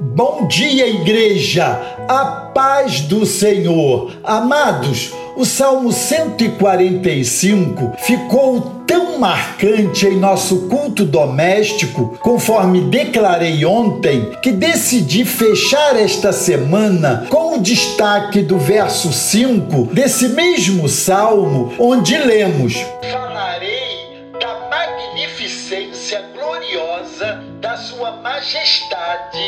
Bom dia, igreja! A paz do Senhor. Amados, o Salmo 145 ficou tão marcante em nosso culto doméstico, conforme declarei ontem, que decidi fechar esta semana com o destaque do verso 5 desse mesmo salmo, onde lemos: Majestade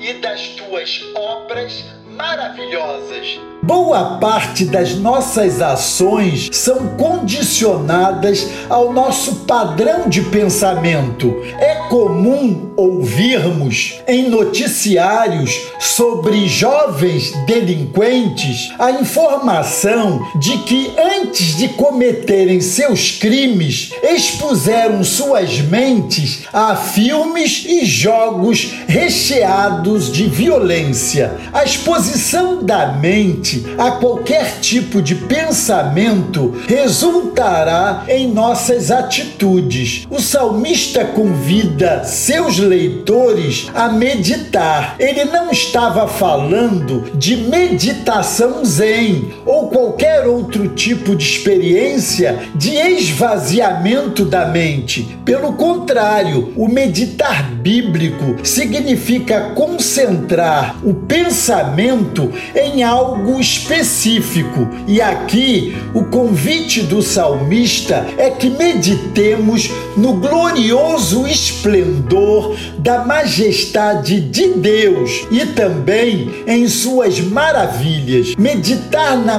e das tuas obras maravilhosas. Boa parte das nossas ações são condicionadas ao nosso padrão de pensamento. É comum ouvirmos em noticiários sobre jovens delinquentes a informação de que antes de cometerem seus crimes expuseram suas mentes a filmes e jogos recheados de violência. A exposição da mente a qualquer tipo de pensamento resultará em nossas atitudes. O salmista convida seus leitores a meditar. Ele não estava falando de meditação zen ou qualquer outro tipo de experiência de esvaziamento da mente. Pelo contrário, o meditar bíblico significa concentrar o pensamento em algo específico. E aqui o convite do salmista é que meditemos no glorioso esplendor da majestade de Deus e também em suas maravilhas. Meditar na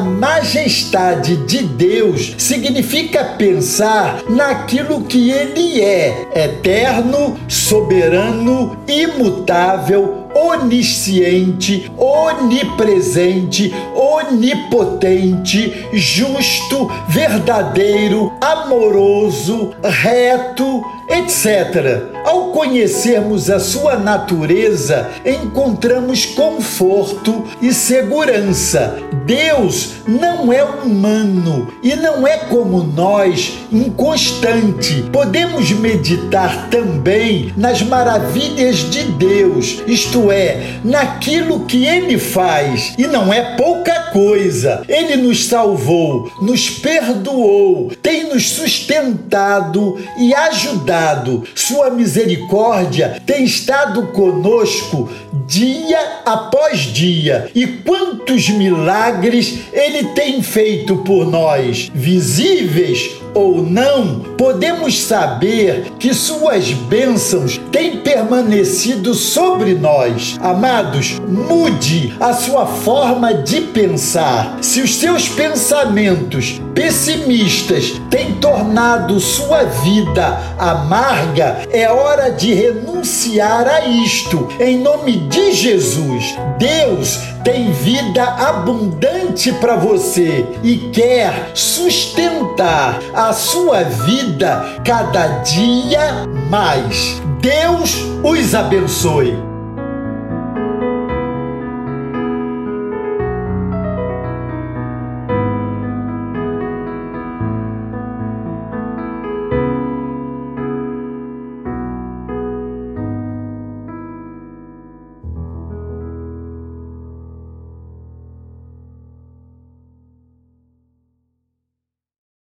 majestade de Deus significa pensar naquilo que ele é: eterno, soberano, imutável, onisciente, onipresente, onipotente, justo, verdadeiro, amoroso, reto, etc. Ao conhecermos a sua natureza, encontramos conforto e segurança. Deus não é humano e não é como nós, inconstante. Podemos meditar também nas maravilhas de Deus, isto é, naquilo que ele faz, e não é pouca coisa. Ele nos salvou, nos perdoou, tem nos sustentado e ajudado. Sua misericórdia tem estado conosco dia após dia. E quantos milagres ele tem feito por nós, visíveis ou não, podemos saber que suas bênçãos têm permanecido sobre nós. Amados, mude a sua forma de pensar. Se os seus pensamentos pessimistas têm tornado sua vida amarga, é hora de renunciar a isto. Em nome de Jesus, Deus tem vida abundante para você e quer sustentar a sua vida cada dia mais. Deus os abençoe.